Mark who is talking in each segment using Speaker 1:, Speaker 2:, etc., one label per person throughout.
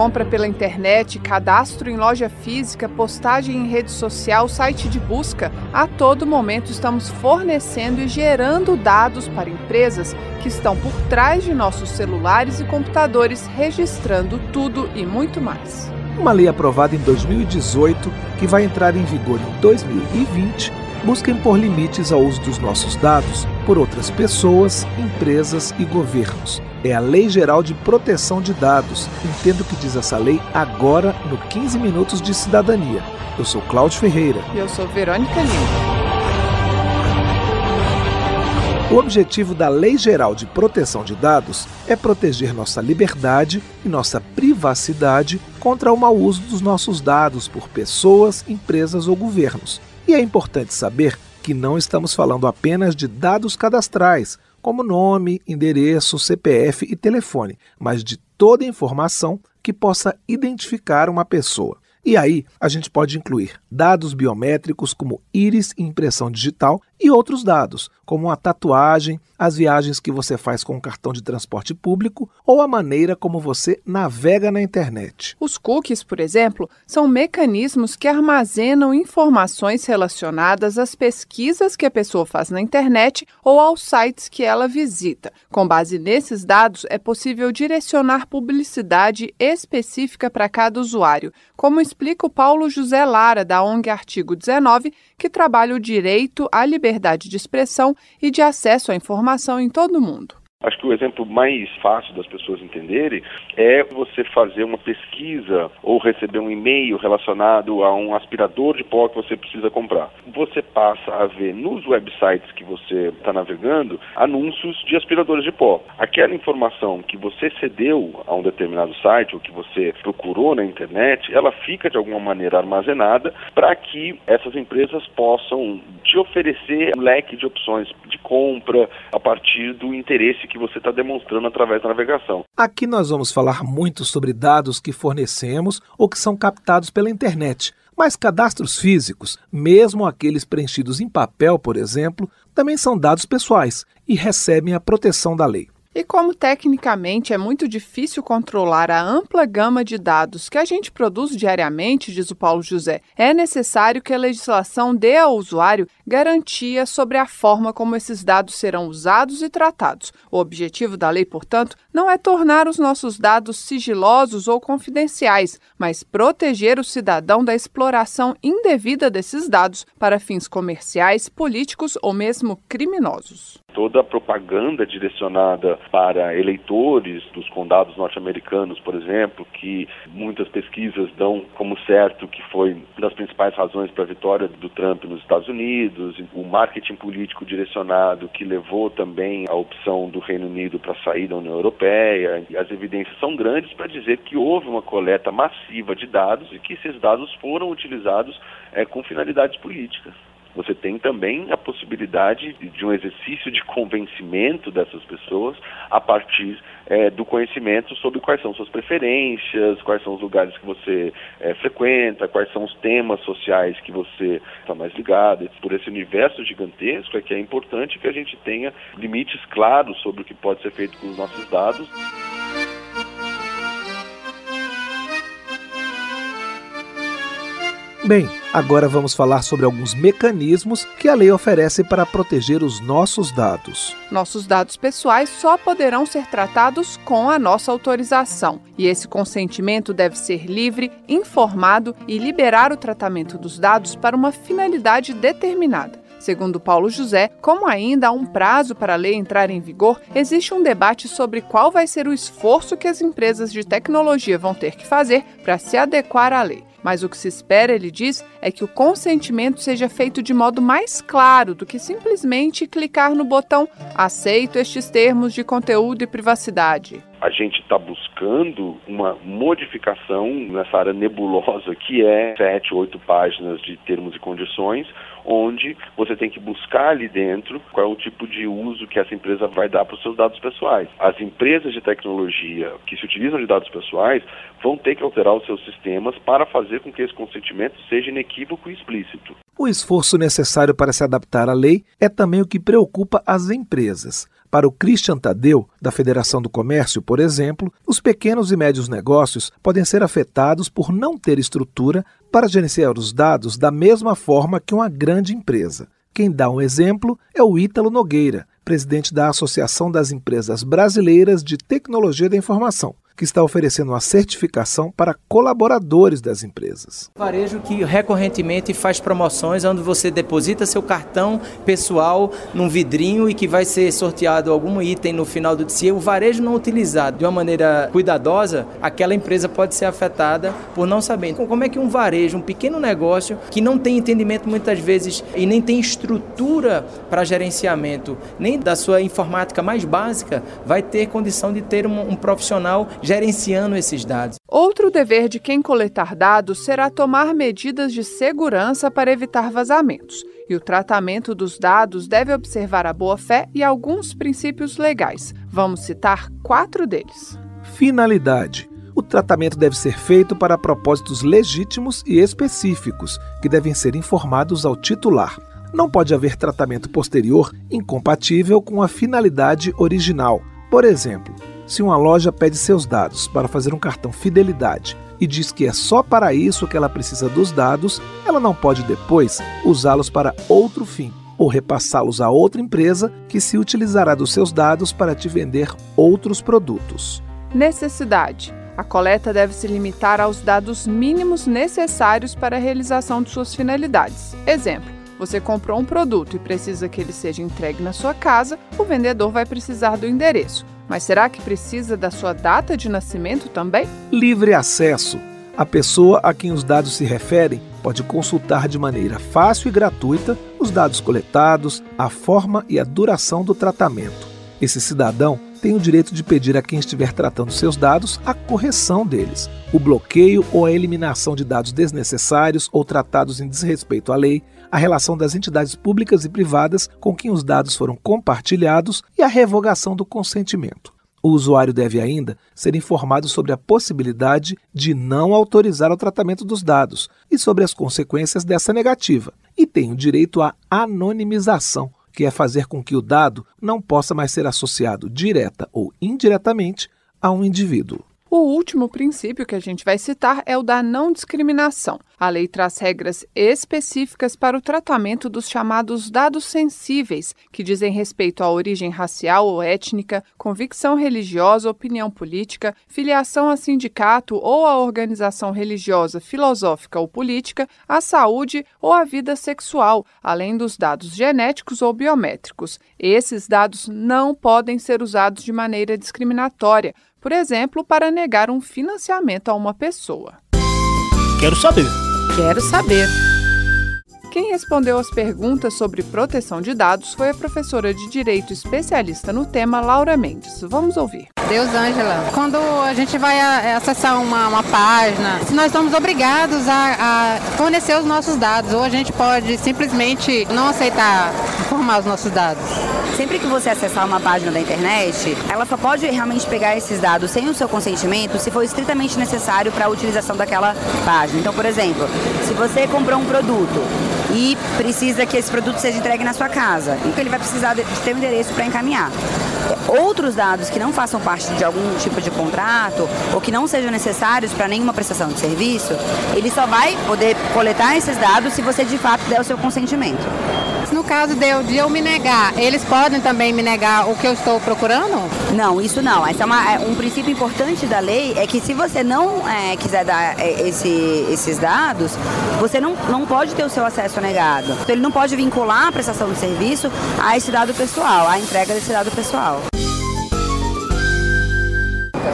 Speaker 1: Compra pela internet, cadastro em loja física, postagem em rede social, site de busca. A todo momento estamos fornecendo e gerando dados para empresas que estão por trás de nossos celulares e computadores, registrando tudo e muito mais.
Speaker 2: Uma lei aprovada em 2018, que vai entrar em vigor em 2020, busca impor limites ao uso dos nossos dados por outras pessoas, empresas e governos. É a Lei Geral de Proteção de Dados. Entendo o que diz essa lei agora no 15 Minutos de Cidadania. Eu sou Cláudio Ferreira.
Speaker 1: E eu sou Verônica Lima.
Speaker 2: O objetivo da Lei Geral de Proteção de Dados é proteger nossa liberdade e nossa privacidade contra o mau uso dos nossos dados por pessoas, empresas ou governos. E é importante saber que não estamos falando apenas de dados cadastrais, como nome, endereço, CPF e telefone, mas de toda informação que possa identificar uma pessoa. E aí, a gente pode incluir dados biométricos como íris e impressão digital e outros dados, como a tatuagem, as viagens que você faz com o cartão de transporte público ou a maneira como você navega na internet.
Speaker 1: Os cookies, por exemplo, são mecanismos que armazenam informações relacionadas às pesquisas que a pessoa faz na internet ou aos sites que ela visita. Com base nesses dados, é possível direcionar publicidade específica para cada usuário, como explica o Paulo José Lara, da ONG Artigo 19, que trabalha o direito à liberdade de expressão e de acesso à informação em todo o mundo.
Speaker 3: Acho que o exemplo mais fácil das pessoas entenderem é você fazer uma pesquisa ou receber um e-mail relacionado a um aspirador de pó que você precisa comprar. Você passa a ver nos websites que você está navegando anúncios de aspiradores de pó. Aquela informação que você cedeu a um determinado site ou que você procurou na internet, ela fica de alguma maneira armazenada para que essas empresas possam te oferecer um leque de opções de compra a partir do interesse que você está demonstrando através da navegação.
Speaker 2: Aqui nós vamos falar muito sobre dados que fornecemos ou que são captados pela internet. Mas cadastros físicos, mesmo aqueles preenchidos em papel, por exemplo, também são dados pessoais e recebem a proteção da lei.
Speaker 1: E como tecnicamente é muito difícil controlar a ampla gama de dados que a gente produz diariamente, diz o Paulo José, é necessário que a legislação dê ao usuário garantia sobre a forma como esses dados serão usados e tratados. O objetivo da lei, portanto, não é tornar os nossos dados sigilosos ou confidenciais, mas proteger o cidadão da exploração indevida desses dados para fins comerciais, políticos ou mesmo criminosos.
Speaker 3: Toda a propaganda direcionada para eleitores dos condados norte-americanos, por exemplo, que muitas pesquisas dão como certo que foi uma das principais razões para a vitória do Trump nos Estados Unidos, o marketing político direcionado que levou também a opção do Reino Unido para sair da União Europeia. As evidências são grandes para dizer que houve uma coleta massiva de dados e que esses dados foram utilizados é, com finalidades políticas você tem também a possibilidade de um exercício de convencimento dessas pessoas a partir é, do conhecimento sobre quais são suas preferências, quais são os lugares que você é, frequenta, quais são os temas sociais que você está mais ligado. Por esse universo gigantesco é que é importante que a gente tenha limites claros sobre o que pode ser feito com os nossos dados.
Speaker 2: Bem, agora vamos falar sobre alguns mecanismos que a lei oferece para proteger os nossos dados.
Speaker 1: Nossos dados pessoais só poderão ser tratados com a nossa autorização, e esse consentimento deve ser livre, informado e liberar o tratamento dos dados para uma finalidade determinada. Segundo Paulo José, como ainda há um prazo para a lei entrar em vigor, existe um debate sobre qual vai ser o esforço que as empresas de tecnologia vão ter que fazer para se adequar à lei. Mas o que se espera, ele diz, é que o consentimento seja feito de modo mais claro do que simplesmente clicar no botão aceito estes termos de conteúdo e privacidade.
Speaker 3: A gente está buscando uma modificação nessa área nebulosa que é sete, oito páginas de termos e condições, onde você tem que buscar ali dentro qual é o tipo de uso que essa empresa vai dar para os seus dados pessoais. As empresas de tecnologia que se utilizam de dados pessoais vão ter que alterar os seus sistemas para fazer com que esse consentimento seja inequívoco e explícito.
Speaker 2: O esforço necessário para se adaptar à lei é também o que preocupa as empresas. Para o Christian Tadeu, da Federação do Comércio, por exemplo, os pequenos e médios negócios podem ser afetados por não ter estrutura para gerenciar os dados da mesma forma que uma grande empresa. Quem dá um exemplo é o Ítalo Nogueira, presidente da Associação das Empresas Brasileiras de Tecnologia da Informação que está oferecendo uma certificação para colaboradores das empresas.
Speaker 4: Varejo que recorrentemente faz promoções onde você deposita seu cartão pessoal num vidrinho e que vai ser sorteado algum item no final do dia. O varejo não utilizado de uma maneira cuidadosa, aquela empresa pode ser afetada por não saber. Como é que um varejo, um pequeno negócio que não tem entendimento muitas vezes e nem tem estrutura para gerenciamento, nem da sua informática mais básica, vai ter condição de ter um, um profissional gerenciando esses dados.
Speaker 1: Outro dever de quem coletar dados será tomar medidas de segurança para evitar vazamentos. E o tratamento dos dados deve observar a boa-fé e alguns princípios legais. Vamos citar quatro deles.
Speaker 2: Finalidade. O tratamento deve ser feito para propósitos legítimos e específicos, que devem ser informados ao titular. Não pode haver tratamento posterior incompatível com a finalidade original. Por exemplo, se uma loja pede seus dados para fazer um cartão fidelidade e diz que é só para isso que ela precisa dos dados, ela não pode depois usá-los para outro fim ou repassá-los a outra empresa que se utilizará dos seus dados para te vender outros produtos.
Speaker 1: Necessidade. A coleta deve se limitar aos dados mínimos necessários para a realização de suas finalidades. Exemplo: você comprou um produto e precisa que ele seja entregue na sua casa, o vendedor vai precisar do endereço. Mas será que precisa da sua data de nascimento também?
Speaker 2: Livre acesso. A pessoa a quem os dados se referem pode consultar de maneira fácil e gratuita os dados coletados, a forma e a duração do tratamento. Esse cidadão tem o direito de pedir a quem estiver tratando seus dados a correção deles, o bloqueio ou a eliminação de dados desnecessários ou tratados em desrespeito à lei, a relação das entidades públicas e privadas com quem os dados foram compartilhados e a revogação do consentimento. O usuário deve ainda ser informado sobre a possibilidade de não autorizar o tratamento dos dados e sobre as consequências dessa negativa, e tem o direito à anonimização, que é fazer com que o dado não possa mais ser associado direta ou indiretamente a um indivíduo.
Speaker 1: O último princípio que a gente vai citar é o da não discriminação. A lei traz regras específicas para o tratamento dos chamados dados sensíveis, que dizem respeito à origem racial ou étnica, convicção religiosa, opinião política, filiação a sindicato ou a organização religiosa, filosófica ou política, à saúde ou à vida sexual, além dos dados genéticos ou biométricos. Esses dados não podem ser usados de maneira discriminatória por exemplo, para negar um financiamento a uma pessoa.
Speaker 5: Quero saber.
Speaker 6: Quero saber.
Speaker 1: Quem respondeu as perguntas sobre proteção de dados foi a professora de Direito especialista no tema, Laura Mendes. Vamos ouvir.
Speaker 7: Deus, Ângela. Quando a gente vai é, acessar uma, uma página, nós somos obrigados a, a, fornecer os nossos dados, ou a gente pode simplesmente não aceitar informar os nossos dados.
Speaker 8: Sempre que você acessar uma página da internet, ela só pode realmente pegar esses dados sem o seu consentimento se for estritamente necessário para a utilização daquela página. Então, por exemplo, se você comprou um produto e precisa que esse produto seja entregue na sua casa, então ele vai precisar de ter um endereço para encaminhar. Outros dados que não façam parte de algum tipo de contrato ou que não sejam necessários para nenhuma prestação de serviço, ele só vai poder coletar esses dados se você de fato der o seu consentimento.
Speaker 7: No caso de eu, de eu me negar, eles podem também me negar o que eu estou procurando?
Speaker 8: Não, isso não. Essa é uma, é, um princípio importante da lei é que se você não é, quiser dar é, esse, esses dados, você não, não pode ter o seu acesso negado. Então ele não pode vincular a prestação de serviço a esse dado pessoal, a entrega desse dado pessoal.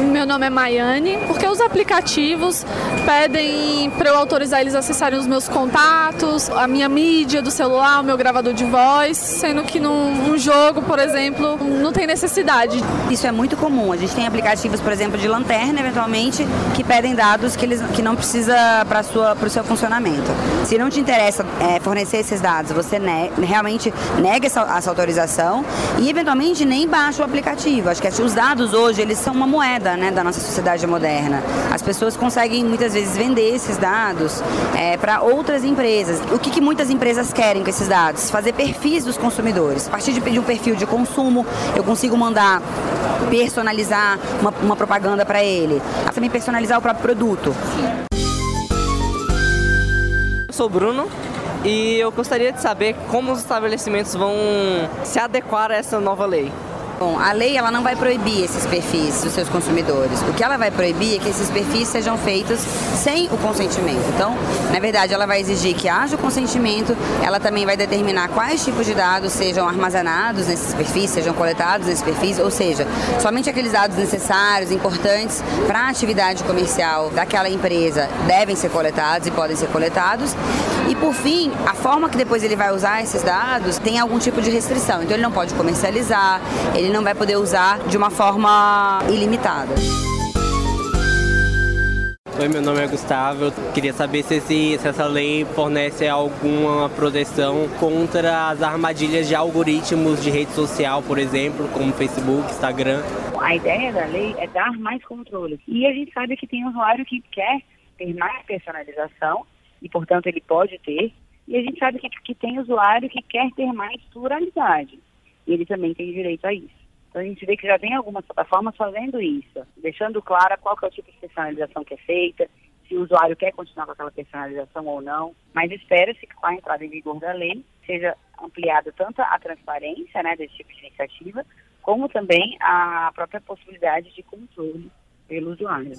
Speaker 9: Meu nome é Maiane. Porque os aplicativos pedem para eu autorizar eles a acessarem os meus contatos, a minha mídia do celular, o meu gravador de voz, sendo que num, jogo, por exemplo, não tem necessidade.
Speaker 8: Isso é muito comum. A gente tem aplicativos, por exemplo, de lanterna, eventualmente, que pedem dados que, eles, que não precisa para o seu funcionamento. Se não te interessa é, fornecer esses dados, você ne realmente nega essa, essa autorização e, eventualmente, nem baixa o aplicativo. Acho que os dados hoje, eles são uma moeda né, da nossa sociedade moderna. As pessoas conseguem, muitas vezes, vender esses dados é, para outras empresas. O que, que muitas empresas querem com esses dados? Fazer perfis dos consumidores. A partir de um perfil de consumo, eu consigo mandar personalizar uma, uma propaganda para ele. Também personalizar o próprio produto.
Speaker 10: Eu sou o Bruno, e eu gostaria de saber como os estabelecimentos vão se adequar a essa nova lei.
Speaker 8: Bom, a lei ela não vai proibir esses perfis dos seus consumidores. O que ela vai proibir é que esses perfis sejam feitos sem o consentimento. Então, na verdade, ela vai exigir que haja o consentimento, ela também vai determinar quais tipos de dados sejam armazenados nesses perfis, sejam coletados nesses perfis, ou seja, somente aqueles dados necessários, importantes para a atividade comercial daquela empresa devem ser coletados e podem ser coletados. E por fim, a forma que depois ele vai usar esses dados tem algum tipo de restrição. Então ele não pode comercializar, ele não vai poder usar de uma forma ilimitada.
Speaker 10: Oi, meu nome é Gustavo. Eu queria saber se, esse, se, essa lei fornece alguma proteção contra as armadilhas de algoritmos de rede social, por exemplo, como Facebook, Instagram.
Speaker 11: A ideia da lei é dar mais controle. E a gente sabe que tem usuário que quer ter mais personalização e, portanto, ele pode ter. E a gente sabe que, que tem usuário que quer ter mais pluralidade. E ele também tem direito a isso. Então a gente vê que já tem algumas plataformas fazendo isso, deixando clara qual é o tipo de personalização que é feita, se o usuário quer continuar com aquela personalização ou não. Mas espera-se que com a entrada em vigor da lei seja ampliada tanto a transparência né, desse tipo de iniciativa, como também a própria possibilidade de controle pelo usuário.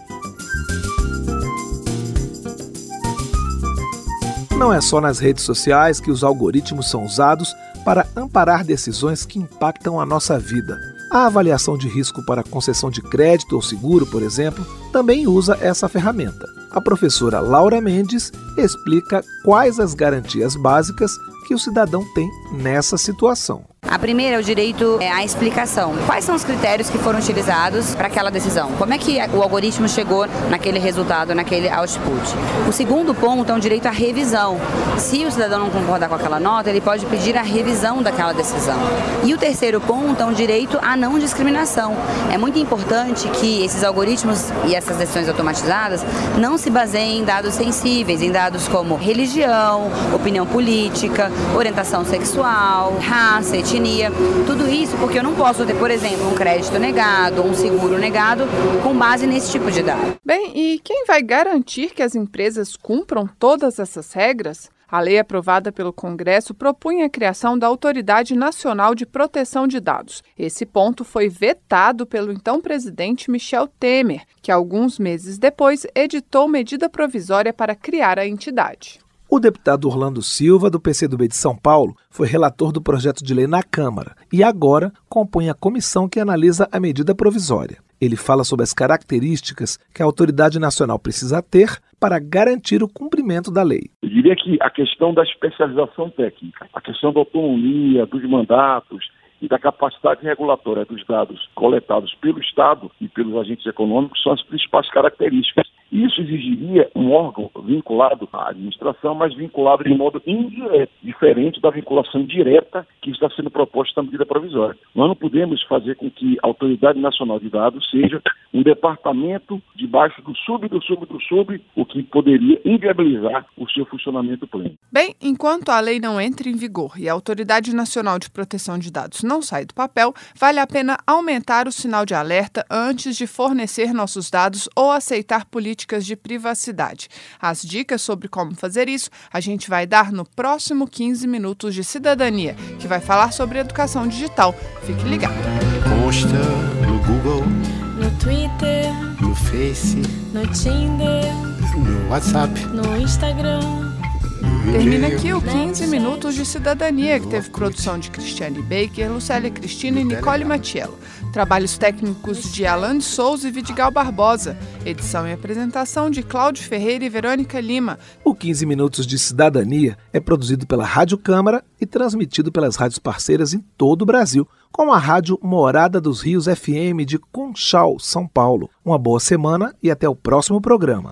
Speaker 2: Não é só nas redes sociais que os algoritmos são usados para amparar decisões que impactam a nossa vida. A avaliação de risco para concessão de crédito ou seguro, por exemplo, também usa essa ferramenta. A professora Laura Mendes explica quais as garantias básicas que o cidadão tem nessa situação.
Speaker 8: A primeira é o direito é, à explicação. Quais são os critérios que foram utilizados para aquela decisão? Como é que o algoritmo chegou naquele resultado, naquele output? O segundo ponto é o direito à revisão. Se o cidadão não concordar com aquela nota, ele pode pedir a revisão daquela decisão. E o terceiro ponto é o direito à não discriminação. É muito importante que esses algoritmos e essas decisões automatizadas não se baseiem em dados sensíveis, em dados como religião, opinião política, orientação sexual, raça, etnia etnia, tudo isso porque eu não posso ter, por exemplo, um crédito negado um seguro negado com base nesse tipo de dado.
Speaker 1: Bem, e quem vai garantir que as empresas cumpram todas essas regras? A lei aprovada pelo Congresso propunha a criação da Autoridade Nacional de Proteção de Dados. Esse ponto foi vetado pelo então presidente Michel Temer, que alguns meses depois editou medida provisória para criar a entidade.
Speaker 2: O deputado Orlando Silva, do PCdoB de São Paulo, foi relator do projeto de lei na Câmara e agora compõe a comissão que analisa a medida provisória. Ele fala sobre as características que a autoridade nacional precisa ter para garantir o cumprimento da lei.
Speaker 3: Eu diria que a questão da especialização técnica, a questão da autonomia, dos mandatos, e da capacidade regulatória dos dados coletados pelo Estado e pelos agentes econômicos são as principais características isso exigiria um órgão vinculado à administração, mas vinculado de modo indireto, diferente da vinculação direta que está sendo proposta na medida provisória. Nós não podemos fazer com que a Autoridade Nacional de Dados seja um departamento debaixo do sub, do sub, do sub, o que poderia inviabilizar o seu funcionamento pleno.
Speaker 1: Bem, enquanto a lei não entra em vigor e a Autoridade Nacional de Proteção de Dados não sai do papel, vale a pena aumentar o sinal de alerta antes de fornecer nossos dados ou aceitar políticas políticas de privacidade. As dicas sobre como fazer isso a gente vai dar no próximo 15 Minutos de Cidadania, que vai falar sobre educação digital. Fique ligado.
Speaker 12: Consta no Google,
Speaker 13: no Twitter,
Speaker 12: no Face,
Speaker 13: no Tinder,
Speaker 12: no WhatsApp,
Speaker 13: no Instagram
Speaker 1: Termina aqui o 15 Minutos de Cidadania, que teve produção de Cristiane Baker, Lucélia Cristina e Nicole Matiello. Trabalhos técnicos de Alan de Souza e Vidigal Barbosa. Edição e apresentação de Cláudio Ferreira e Verônica Lima.
Speaker 2: O 15 Minutos de Cidadania é produzido pela Rádio Câmara e transmitido pelas rádios parceiras em todo o Brasil, com a rádio Morada dos Rios FM de Conchal, São Paulo. Uma boa semana e até o próximo programa.